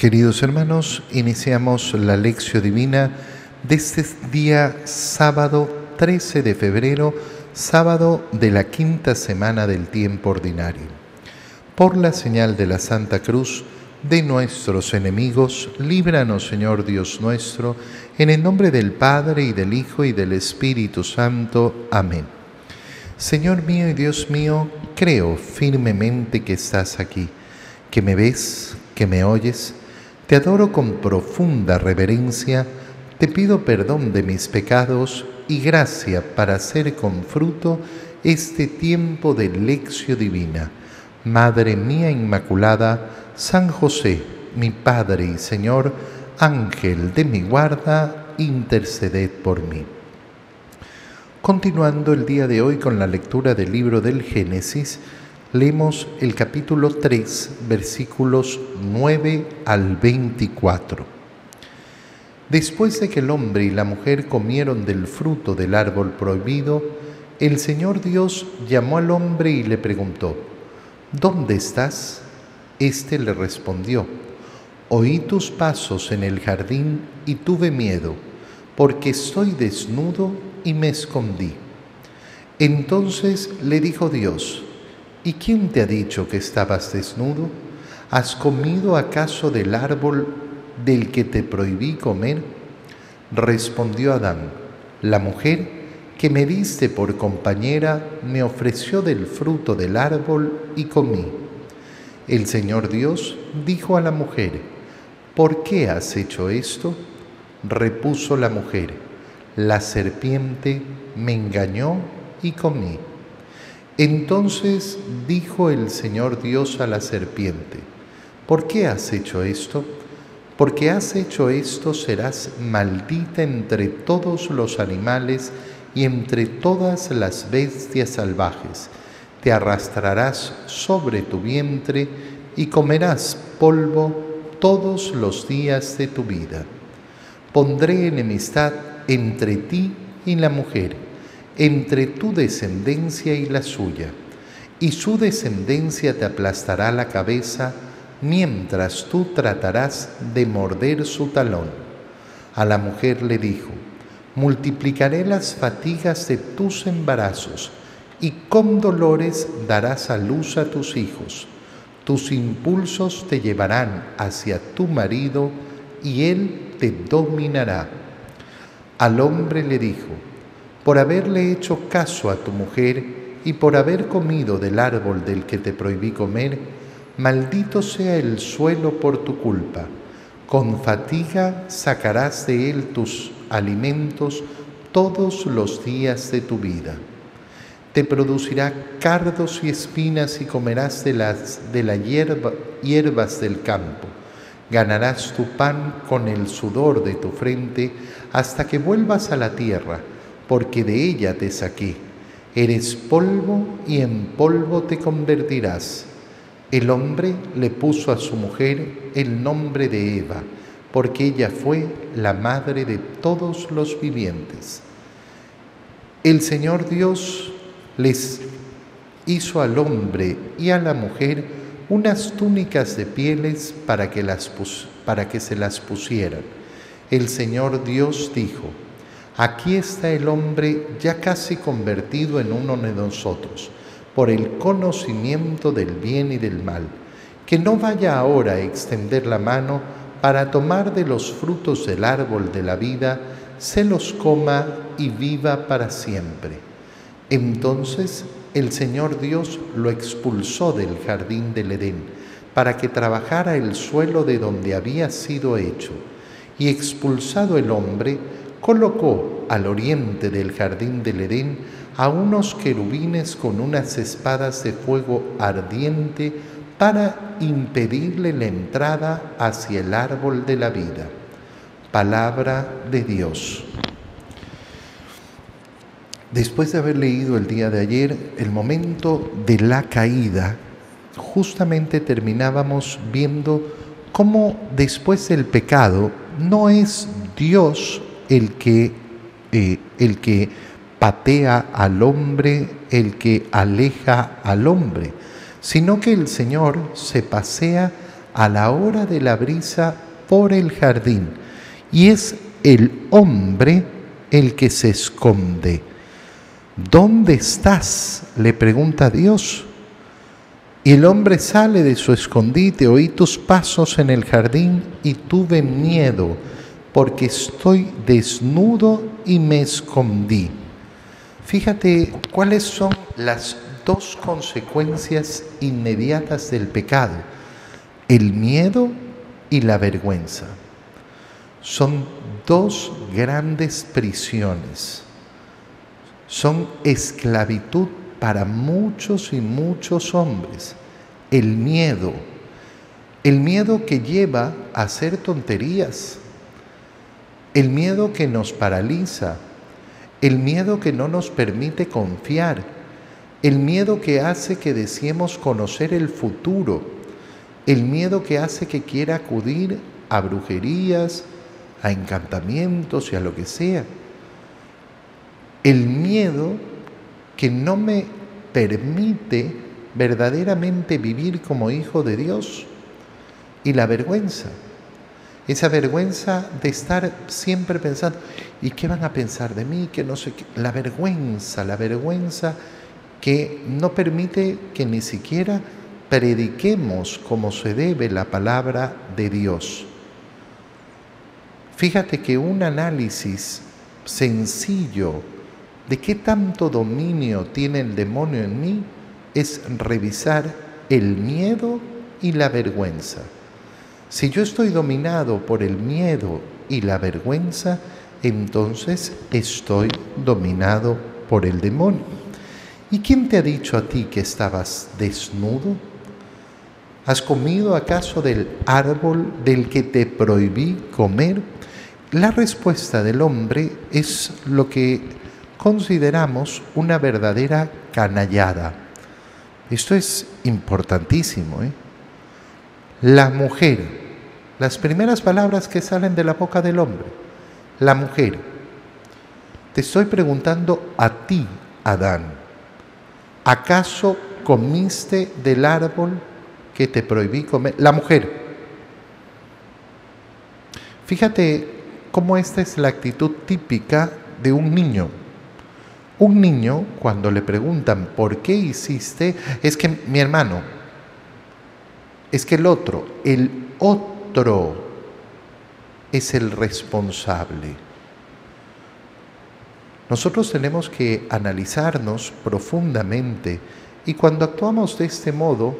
Queridos hermanos, iniciamos la lección divina de este día sábado 13 de febrero, sábado de la quinta semana del tiempo ordinario. Por la señal de la Santa Cruz de nuestros enemigos, líbranos Señor Dios nuestro, en el nombre del Padre y del Hijo y del Espíritu Santo. Amén. Señor mío y Dios mío, creo firmemente que estás aquí, que me ves, que me oyes te adoro con profunda reverencia, te pido perdón de mis pecados y gracia para hacer con fruto este tiempo de lección divina. Madre mía Inmaculada, San José, mi Padre y Señor, Ángel de mi guarda, interceded por mí. Continuando el día de hoy con la lectura del libro del Génesis, Leemos el capítulo 3, versículos 9 al 24. Después de que el hombre y la mujer comieron del fruto del árbol prohibido, el Señor Dios llamó al hombre y le preguntó, ¿Dónde estás? Este le respondió, Oí tus pasos en el jardín y tuve miedo, porque estoy desnudo y me escondí. Entonces le dijo Dios, ¿Y quién te ha dicho que estabas desnudo? ¿Has comido acaso del árbol del que te prohibí comer? Respondió Adán, la mujer que me diste por compañera me ofreció del fruto del árbol y comí. El Señor Dios dijo a la mujer, ¿por qué has hecho esto? Repuso la mujer, la serpiente me engañó y comí. Entonces dijo el Señor Dios a la serpiente, ¿por qué has hecho esto? Porque has hecho esto serás maldita entre todos los animales y entre todas las bestias salvajes. Te arrastrarás sobre tu vientre y comerás polvo todos los días de tu vida. Pondré enemistad entre ti y la mujer entre tu descendencia y la suya, y su descendencia te aplastará la cabeza, mientras tú tratarás de morder su talón. A la mujer le dijo, multiplicaré las fatigas de tus embarazos, y con dolores darás a luz a tus hijos. Tus impulsos te llevarán hacia tu marido, y él te dominará. Al hombre le dijo, por haberle hecho caso a tu mujer y por haber comido del árbol del que te prohibí comer, maldito sea el suelo por tu culpa. Con fatiga sacarás de él tus alimentos todos los días de tu vida. Te producirá cardos y espinas y comerás de las de hierbas del campo. Ganarás tu pan con el sudor de tu frente hasta que vuelvas a la tierra porque de ella te saqué. Eres polvo y en polvo te convertirás. El hombre le puso a su mujer el nombre de Eva, porque ella fue la madre de todos los vivientes. El Señor Dios les hizo al hombre y a la mujer unas túnicas de pieles para que, las para que se las pusieran. El Señor Dios dijo, Aquí está el hombre ya casi convertido en uno de nosotros, por el conocimiento del bien y del mal, que no vaya ahora a extender la mano para tomar de los frutos del árbol de la vida, se los coma y viva para siempre. Entonces el Señor Dios lo expulsó del jardín del Edén, para que trabajara el suelo de donde había sido hecho, y expulsado el hombre, colocó al oriente del jardín del Edén a unos querubines con unas espadas de fuego ardiente para impedirle la entrada hacia el árbol de la vida. Palabra de Dios. Después de haber leído el día de ayer el momento de la caída, justamente terminábamos viendo cómo después del pecado no es Dios el que, eh, el que patea al hombre, el que aleja al hombre, sino que el Señor se pasea a la hora de la brisa por el jardín, y es el hombre el que se esconde. ¿Dónde estás? le pregunta Dios. Y el hombre sale de su escondite, oí tus pasos en el jardín y tuve miedo, porque estoy desnudo y me escondí. Fíjate cuáles son las dos consecuencias inmediatas del pecado, el miedo y la vergüenza. Son dos grandes prisiones. Son esclavitud para muchos y muchos hombres. El miedo, el miedo que lleva a hacer tonterías, el miedo que nos paraliza, el miedo que no nos permite confiar, el miedo que hace que deseemos conocer el futuro, el miedo que hace que quiera acudir a brujerías, a encantamientos y a lo que sea. El miedo que no me permite verdaderamente vivir como hijo de Dios. Y la vergüenza, esa vergüenza de estar siempre pensando, ¿y qué van a pensar de mí? Que no sé qué. La vergüenza, la vergüenza que no permite que ni siquiera prediquemos como se debe la palabra de Dios. Fíjate que un análisis sencillo de qué tanto dominio tiene el demonio en mí es revisar el miedo y la vergüenza. Si yo estoy dominado por el miedo y la vergüenza, entonces estoy dominado por el demonio. ¿Y quién te ha dicho a ti que estabas desnudo? ¿Has comido acaso del árbol del que te prohibí comer? La respuesta del hombre es lo que consideramos una verdadera canallada. Esto es importantísimo. ¿eh? La mujer, las primeras palabras que salen de la boca del hombre, la mujer. Te estoy preguntando a ti, Adán, ¿acaso comiste del árbol que te prohibí comer? La mujer. Fíjate cómo esta es la actitud típica de un niño. Un niño, cuando le preguntan, ¿por qué hiciste? Es que mi hermano, es que el otro, el otro es el responsable. Nosotros tenemos que analizarnos profundamente y cuando actuamos de este modo,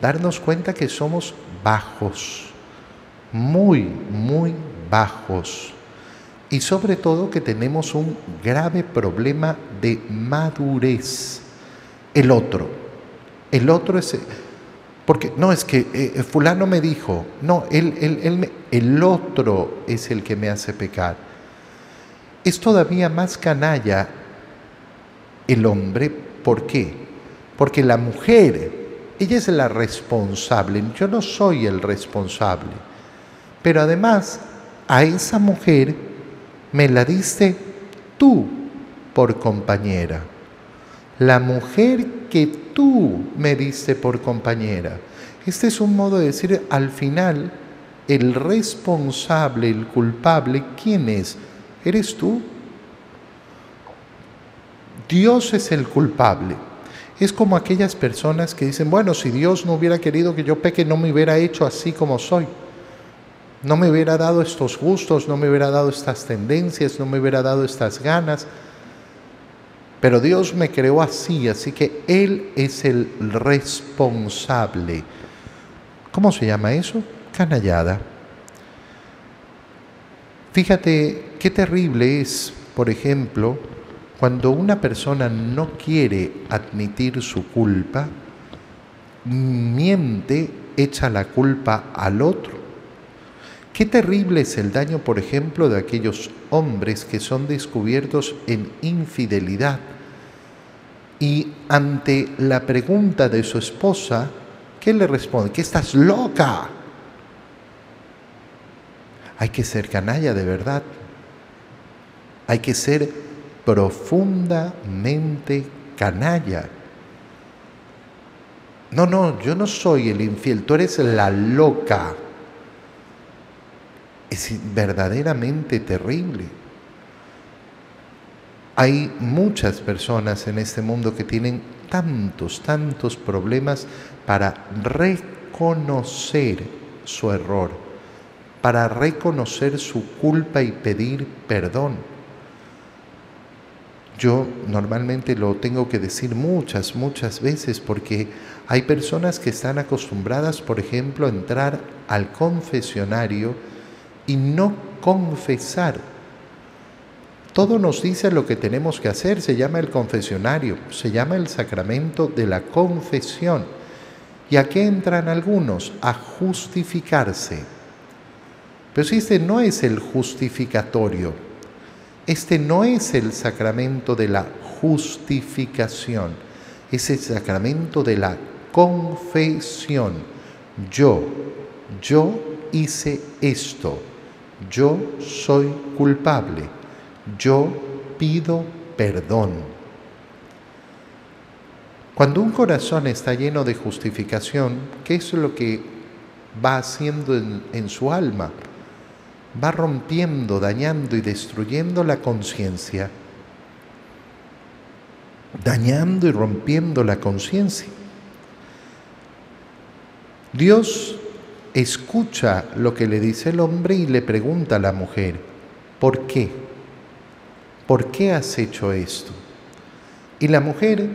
darnos cuenta que somos bajos, muy, muy bajos y sobre todo que tenemos un grave problema de madurez. El otro, el otro es, porque no es que eh, fulano me dijo, no, él, él, el otro es el que me hace pecar. Es todavía más canalla el hombre, ¿por qué? Porque la mujer, ella es la responsable, yo no soy el responsable, pero además a esa mujer me la diste tú por compañera. La mujer que tú me diste por compañera. Este es un modo de decir, al final, el responsable, el culpable, ¿quién es? ¿Eres tú? Dios es el culpable. Es como aquellas personas que dicen, bueno, si Dios no hubiera querido que yo peque, no me hubiera hecho así como soy no me hubiera dado estos gustos, no me hubiera dado estas tendencias, no me hubiera dado estas ganas. Pero Dios me creó así, así que Él es el responsable. ¿Cómo se llama eso? Canallada. Fíjate qué terrible es, por ejemplo, cuando una persona no quiere admitir su culpa, miente, echa la culpa al otro Qué terrible es el daño, por ejemplo, de aquellos hombres que son descubiertos en infidelidad y ante la pregunta de su esposa, ¿qué le responde? Que estás loca. Hay que ser canalla de verdad. Hay que ser profundamente canalla. no, no, yo no soy el infiel, tú eres la loca. Es verdaderamente terrible. Hay muchas personas en este mundo que tienen tantos, tantos problemas para reconocer su error, para reconocer su culpa y pedir perdón. Yo normalmente lo tengo que decir muchas, muchas veces porque hay personas que están acostumbradas, por ejemplo, a entrar al confesionario y no confesar todo nos dice lo que tenemos que hacer, se llama el confesionario, se llama el sacramento de la confesión. ¿Y a qué entran algunos? A justificarse. Pero si este no es el justificatorio, este no es el sacramento de la justificación, es el sacramento de la confesión. Yo, yo hice esto, yo soy culpable yo pido perdón. Cuando un corazón está lleno de justificación, ¿qué es lo que va haciendo en, su alma? Va rompiendo, dañando y destruyendo la conciencia. Dañando y rompiendo la conciencia. Dios escucha lo que le dice el hombre y le pregunta a la mujer, ¿por qué? ¿Por qué has hecho esto? Y la mujer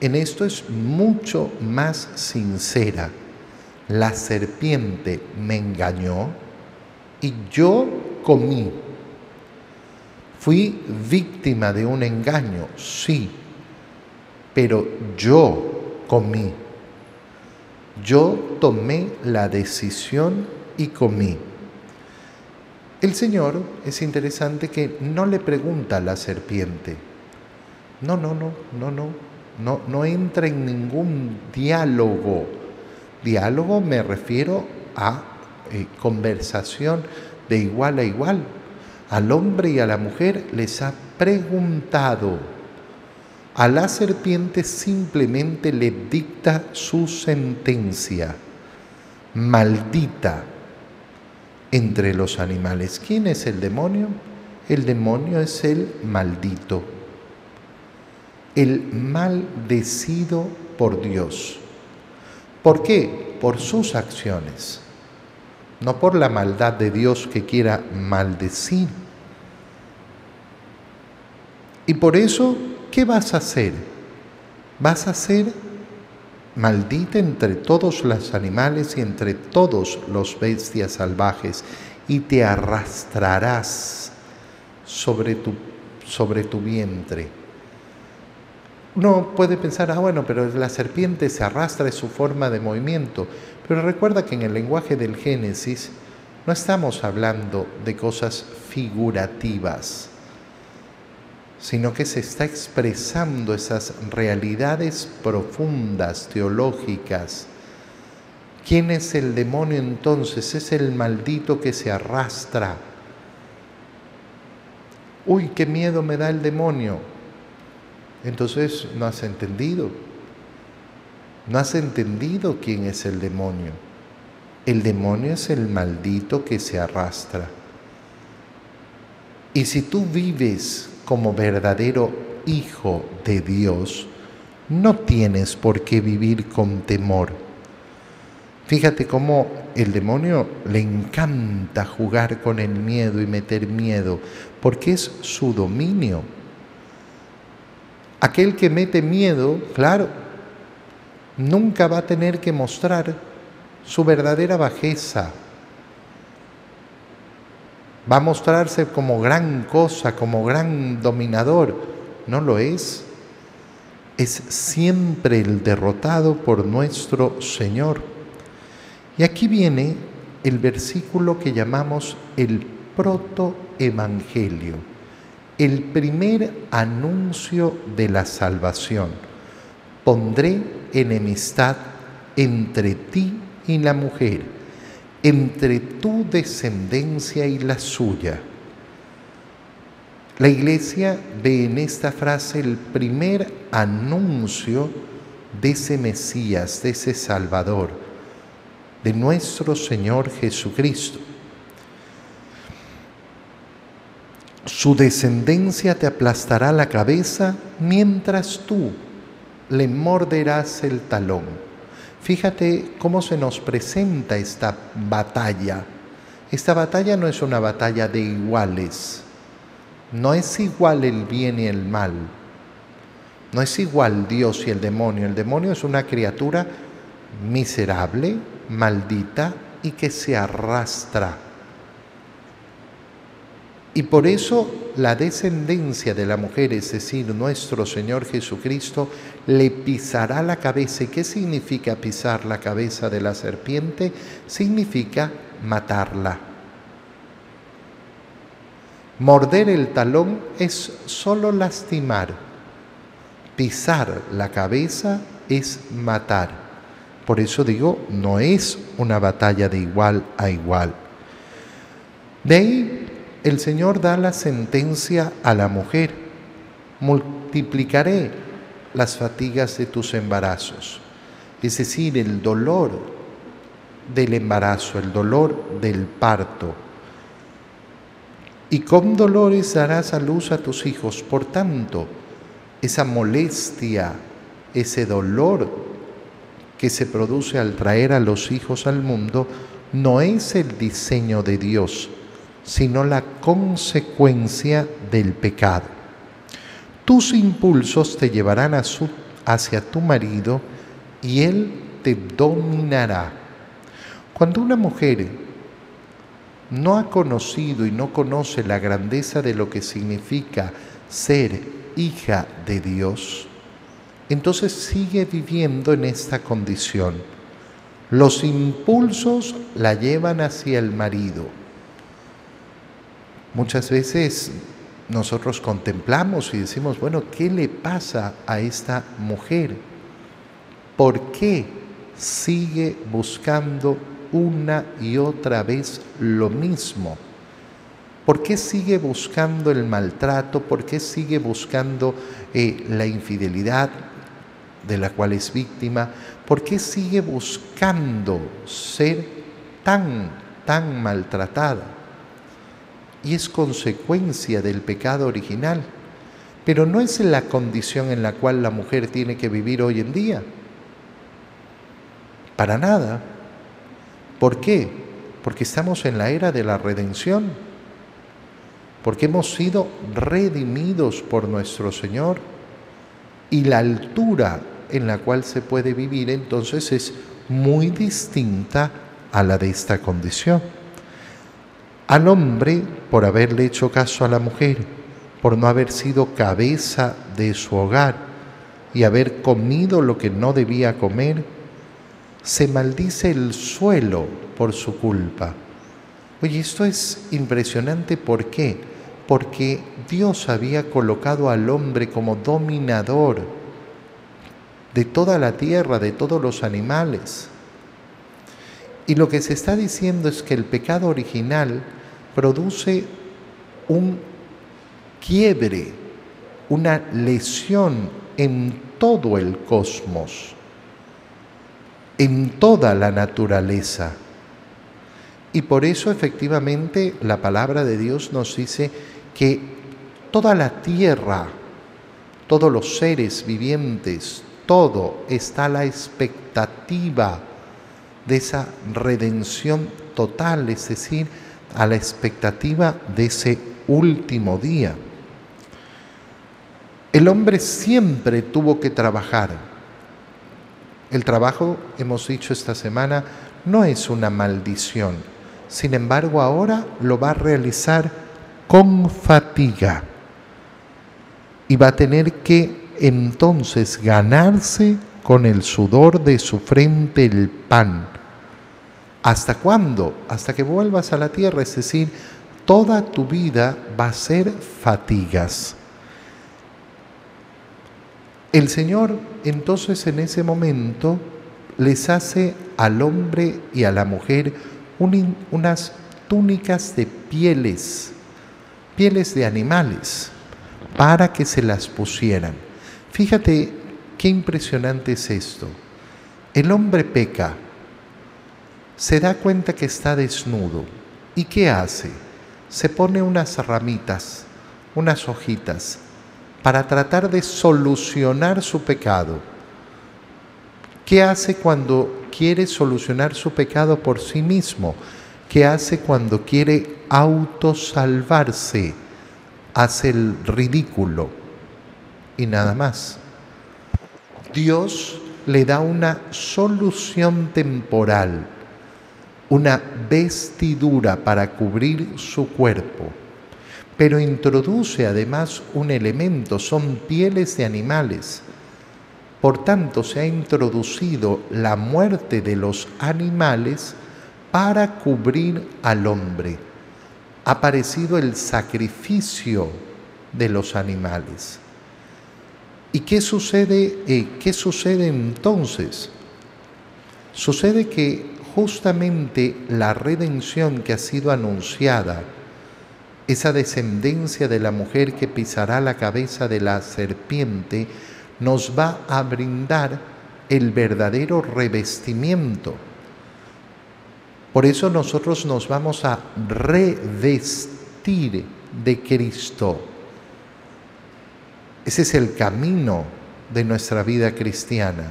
en esto es mucho más sincera. La serpiente me engañó y yo comí. Fui víctima de un engaño, sí, pero yo comí. Yo tomé la decisión y comí. El Señor es interesante que no le pregunta a la serpiente. No, no, no, no, no, no, no entra en ningún diálogo. Diálogo me refiero a eh, conversación de igual a igual. Al hombre y a la mujer les ha preguntado. A la serpiente simplemente le dicta su sentencia. Maldita entre los animales. ¿Quién es el demonio? El demonio es el maldito, el maldecido por Dios. ¿Por qué? Por sus acciones, no por la maldad de Dios que quiera maldecir. Y por eso, ¿qué vas a hacer? Vas a ser maldita entre todos los animales y entre todos los bestias salvajes, y te arrastrarás sobre tu, sobre tu vientre. Uno puede pensar, ah, bueno, pero la serpiente se arrastra, es su forma de movimiento. Pero recuerda que en el lenguaje del Génesis no estamos hablando de cosas figurativas sino que se está expresando esas realidades profundas, teológicas. ¿Quién es el demonio entonces? Es el maldito que se arrastra. Uy, qué miedo me da el demonio. Entonces no has entendido. No has entendido quién es el demonio. El demonio es el maldito que se arrastra. Y si tú vives como verdadero hijo de Dios, no tienes por qué vivir con temor. Fíjate cómo el demonio le encanta jugar con el miedo y meter miedo, porque es su dominio. Aquel que mete miedo, claro, nunca va a tener que mostrar su verdadera bajeza, va a mostrarse como gran cosa, como gran dominador. No lo es. Es siempre el derrotado por nuestro Señor. Y aquí viene el versículo que llamamos el protoevangelio, el primer anuncio de la salvación. Pondré enemistad entre ti y la mujer entre tu descendencia y la suya. La iglesia ve en esta frase el primer anuncio de ese Mesías, de ese Salvador, de nuestro Señor Jesucristo. Su descendencia te aplastará la cabeza mientras tú le morderás el talón. Fíjate cómo se nos presenta esta batalla. Esta batalla no es una batalla de iguales. No es igual el bien y el mal. No es igual Dios y el demonio. El demonio es una criatura miserable, maldita y que se arrastra y por eso la descendencia de la mujer, es decir, nuestro Señor Jesucristo, le pisará la cabeza. ¿Y qué significa pisar la cabeza de la serpiente? Significa matarla. Morder el talón es solo lastimar. Pisar la cabeza es matar. Por eso digo, no es una batalla de igual a igual. De ahí el Señor da la sentencia a la mujer, multiplicaré las fatigas de tus embarazos, es decir, el dolor del embarazo, el dolor del parto. Y con dolores darás a luz a tus hijos. Por tanto, esa molestia, ese dolor que se produce al traer a los hijos al mundo, no es el diseño de Dios, sino la consecuencia del pecado. Tus impulsos te llevarán hacia tu marido y él te dominará. Cuando una mujer no ha conocido y no conoce la grandeza de lo que significa ser hija de Dios, entonces sigue viviendo en esta condición. Los impulsos la llevan hacia el marido, Muchas veces nosotros contemplamos y decimos, bueno, ¿qué le pasa a esta mujer? ¿Por qué sigue buscando una y otra vez lo mismo? ¿Por qué sigue buscando el maltrato? ¿Por qué sigue buscando eh, la infidelidad de la cual es víctima? ¿Por qué sigue buscando ser tan, tan maltratada? Y es consecuencia del pecado original, pero no es la condición en la cual la mujer tiene que vivir hoy en día. Para nada. ¿Por qué? Porque estamos en la era de la redención, porque hemos sido redimidos por nuestro Señor y la altura en la cual se puede vivir entonces es muy distinta a la de esta condición al hombre por haberle hecho caso a la mujer, por no haber sido cabeza de su hogar y haber comido lo que no debía comer, se maldice el suelo por su culpa. Oye, esto es impresionante, ¿por qué? Porque Dios había colocado al hombre como dominador de toda la tierra, de todos los animales. Y lo que se está diciendo es que el pecado original produce un quiebre, una lesión en todo el cosmos, en toda la naturaleza. Y por eso efectivamente la palabra de Dios nos dice que toda la tierra, todos los seres vivientes, todo está a la expectativa de esa redención total, es decir, a la expectativa de ese último día. El hombre siempre tuvo que trabajar. El trabajo, hemos dicho esta semana, no es una maldición. Sin embargo, ahora lo va a realizar con fatiga. Y va a tener que entonces ganarse con el sudor de su frente el pan ¿Hasta cuándo? Hasta que vuelvas a la tierra, es decir, toda tu vida va a ser fatigas. El Señor entonces en ese momento les hace al hombre y a la mujer unas túnicas de pieles, pieles de animales, para que se las pusieran. Fíjate qué impresionante es esto. El hombre peca, se da cuenta que está desnudo. ¿Y qué hace? Se pone unas ramitas, unas hojitas, para tratar de solucionar su pecado. ¿Qué hace cuando quiere solucionar su pecado por sí mismo? ¿Qué hace cuando quiere autosalvarse? Hace el ridículo y nada más. Dios le da una solución temporal, una vestidura para cubrir su cuerpo, pero introduce además un elemento, son pieles de animales. Por tanto, se ha introducido la muerte de los animales para cubrir al hombre. Ha aparecido el sacrificio de los animales. ¿Y qué sucede, eh, qué sucede entonces? Sucede que justamente la redención que ha sido anunciada, esa descendencia de la mujer que pisará la cabeza de la serpiente, nos va a brindar el verdadero revestimiento. Por eso nosotros nos vamos a revestir de Cristo ese es el camino de nuestra vida cristiana.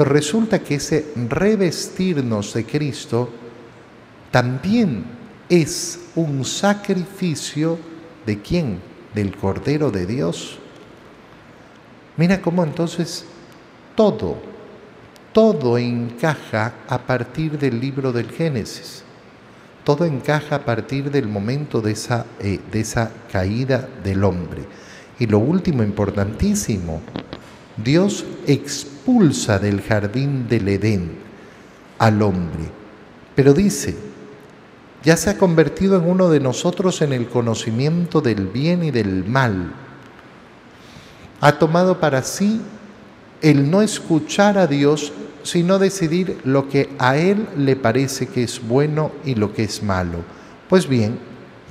Pero resulta que ese revestirnos de Cristo también es un sacrificio de quién? Del Cordero de Dios. Mira cómo entonces todo, todo encaja a partir del libro del Génesis. Todo encaja a partir del momento de esa, eh, de esa caída del hombre. Y lo último, importantísimo, Dios expulsa del jardín del Edén al hombre, pero dice, ya se ha convertido en uno de nosotros en el conocimiento del bien y del mal. Ha tomado para sí el no escuchar a Dios, sino decidir lo que a Él le parece que es bueno y lo que es malo. Pues bien,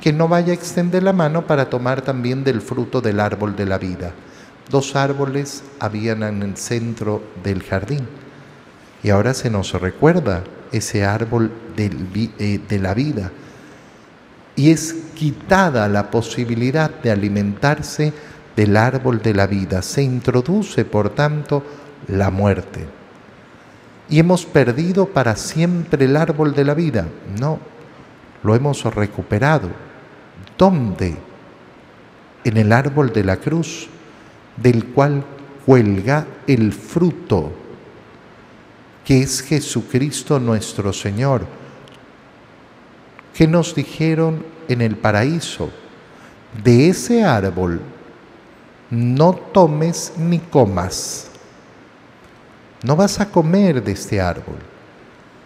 que no vaya a extender la mano para tomar también del fruto del árbol de la vida. Dos árboles habían en el centro del jardín. Y ahora se nos recuerda ese árbol eh, de la vida. Y es quitada la posibilidad de alimentarse del árbol de la vida. Se introduce, por tanto, la muerte. ¿Y hemos perdido para siempre el árbol de la vida? No, lo hemos recuperado ¿Dónde? En el árbol de la cruz, del cual cuelga el fruto, que es Jesucristo nuestro Señor. ¿Qué nos dijeron en el paraíso? De ese árbol no tomes ni comas. No vas a comer de este árbol.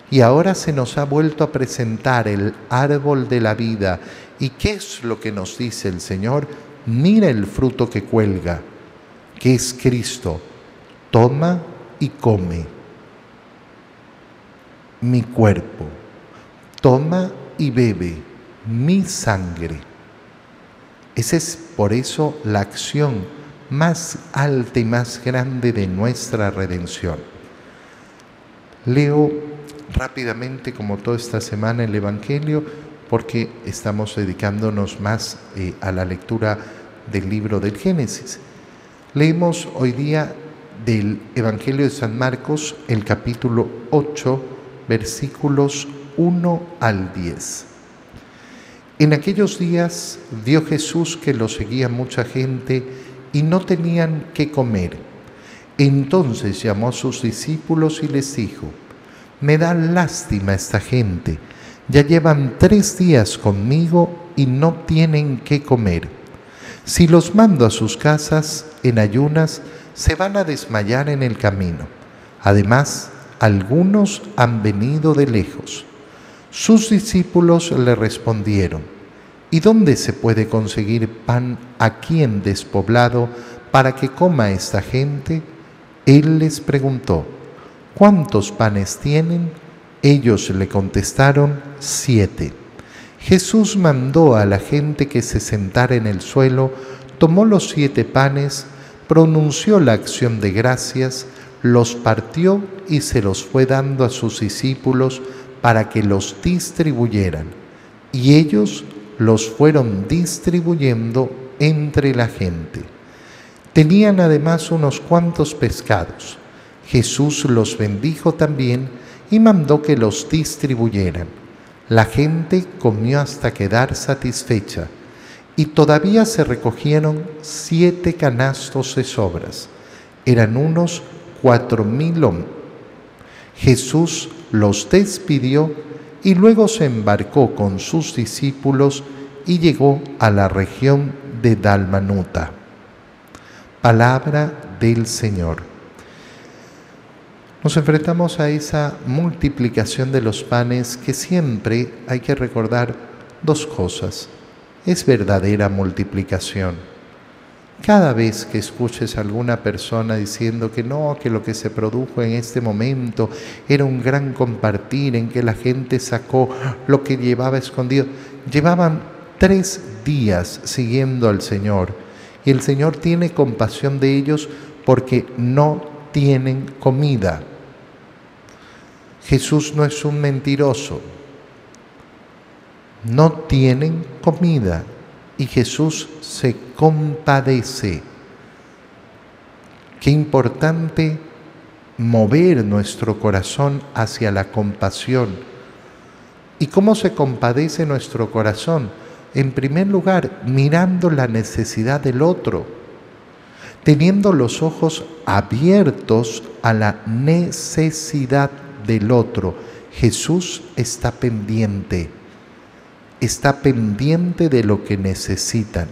Y ahora se nos ha vuelto a presentar el árbol de la vida ¿Y qué es lo que nos dice el Señor? Mira el fruto que cuelga, que es Cristo. Toma y come mi cuerpo. Toma y bebe mi sangre. Esa es por eso la acción más alta y más grande de nuestra redención. Leo rápidamente, como toda esta semana, el Evangelio porque estamos dedicándonos más eh, a la lectura del libro del Génesis. Leemos hoy día del Evangelio de San Marcos el capítulo 8, versículos 1 al 10. En aquellos días vio Jesús que lo seguía mucha gente y no tenían qué comer. Entonces llamó a sus discípulos y les dijo, me da lástima esta gente ya llevan tres días conmigo y no tienen qué comer. Si los mando a sus casas en ayunas, se van a desmayar en el camino. Además, algunos han venido de lejos. Sus discípulos le respondieron, ¿y dónde se puede conseguir pan aquí en despoblado para que coma esta gente? Él les preguntó, ¿cuántos panes tienen? Ellos le contestaron, siete. Jesús mandó a la gente que se sentara en el suelo, tomó los siete panes, pronunció la acción de gracias, los partió y se los fue dando a sus discípulos para que los distribuyeran. Y ellos los fueron distribuyendo entre la gente. Tenían además unos cuantos pescados. Jesús los bendijo también y mandó que los distribuyeran. La gente comió hasta quedar satisfecha y todavía se recogieron siete canastos de sobras. Eran unos cuatro mil hombres. Jesús los despidió y luego se embarcó con sus discípulos y llegó a la región de Dalmanuta. Palabra del Señor. Nos enfrentamos a esa multiplicación de los panes que siempre hay que recordar dos cosas es verdadera multiplicación. Cada vez que escuches a alguna persona diciendo que no, que lo que se produjo en este momento era un gran compartir en que la gente sacó lo que llevaba escondido, llevaban tres días siguiendo al Señor y el Señor tiene compasión de ellos porque no tienen comida. Jesús no es un mentiroso, no tienen comida y Jesús se compadece. Qué importante mover nuestro corazón hacia la compasión. ¿Y cómo se compadece nuestro corazón? En primer lugar, mirando la necesidad del otro, teniendo los ojos abiertos a la necesidad del otro. Jesús está pendiente está pendiente de lo que necesitan.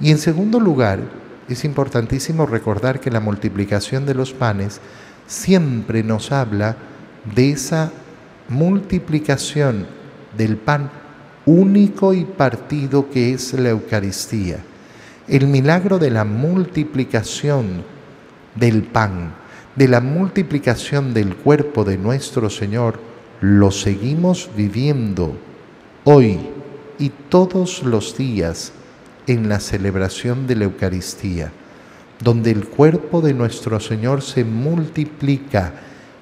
Y en segundo lugar, es importantísimo recordar que la multiplicación de los panes siempre nos habla de esa multiplicación del pan único y partido que es la Eucaristía. El milagro de la multiplicación del pan, de la multiplicación del cuerpo de nuestro Señor, lo seguimos viviendo hoy y todos los días en la celebración de la Eucaristía, donde el cuerpo de nuestro Señor se multiplica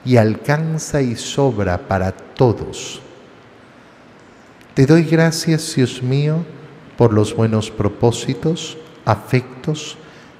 y alcanza y sobra para todos. Te doy gracias, Dios mío, por los buenos propósitos, afectos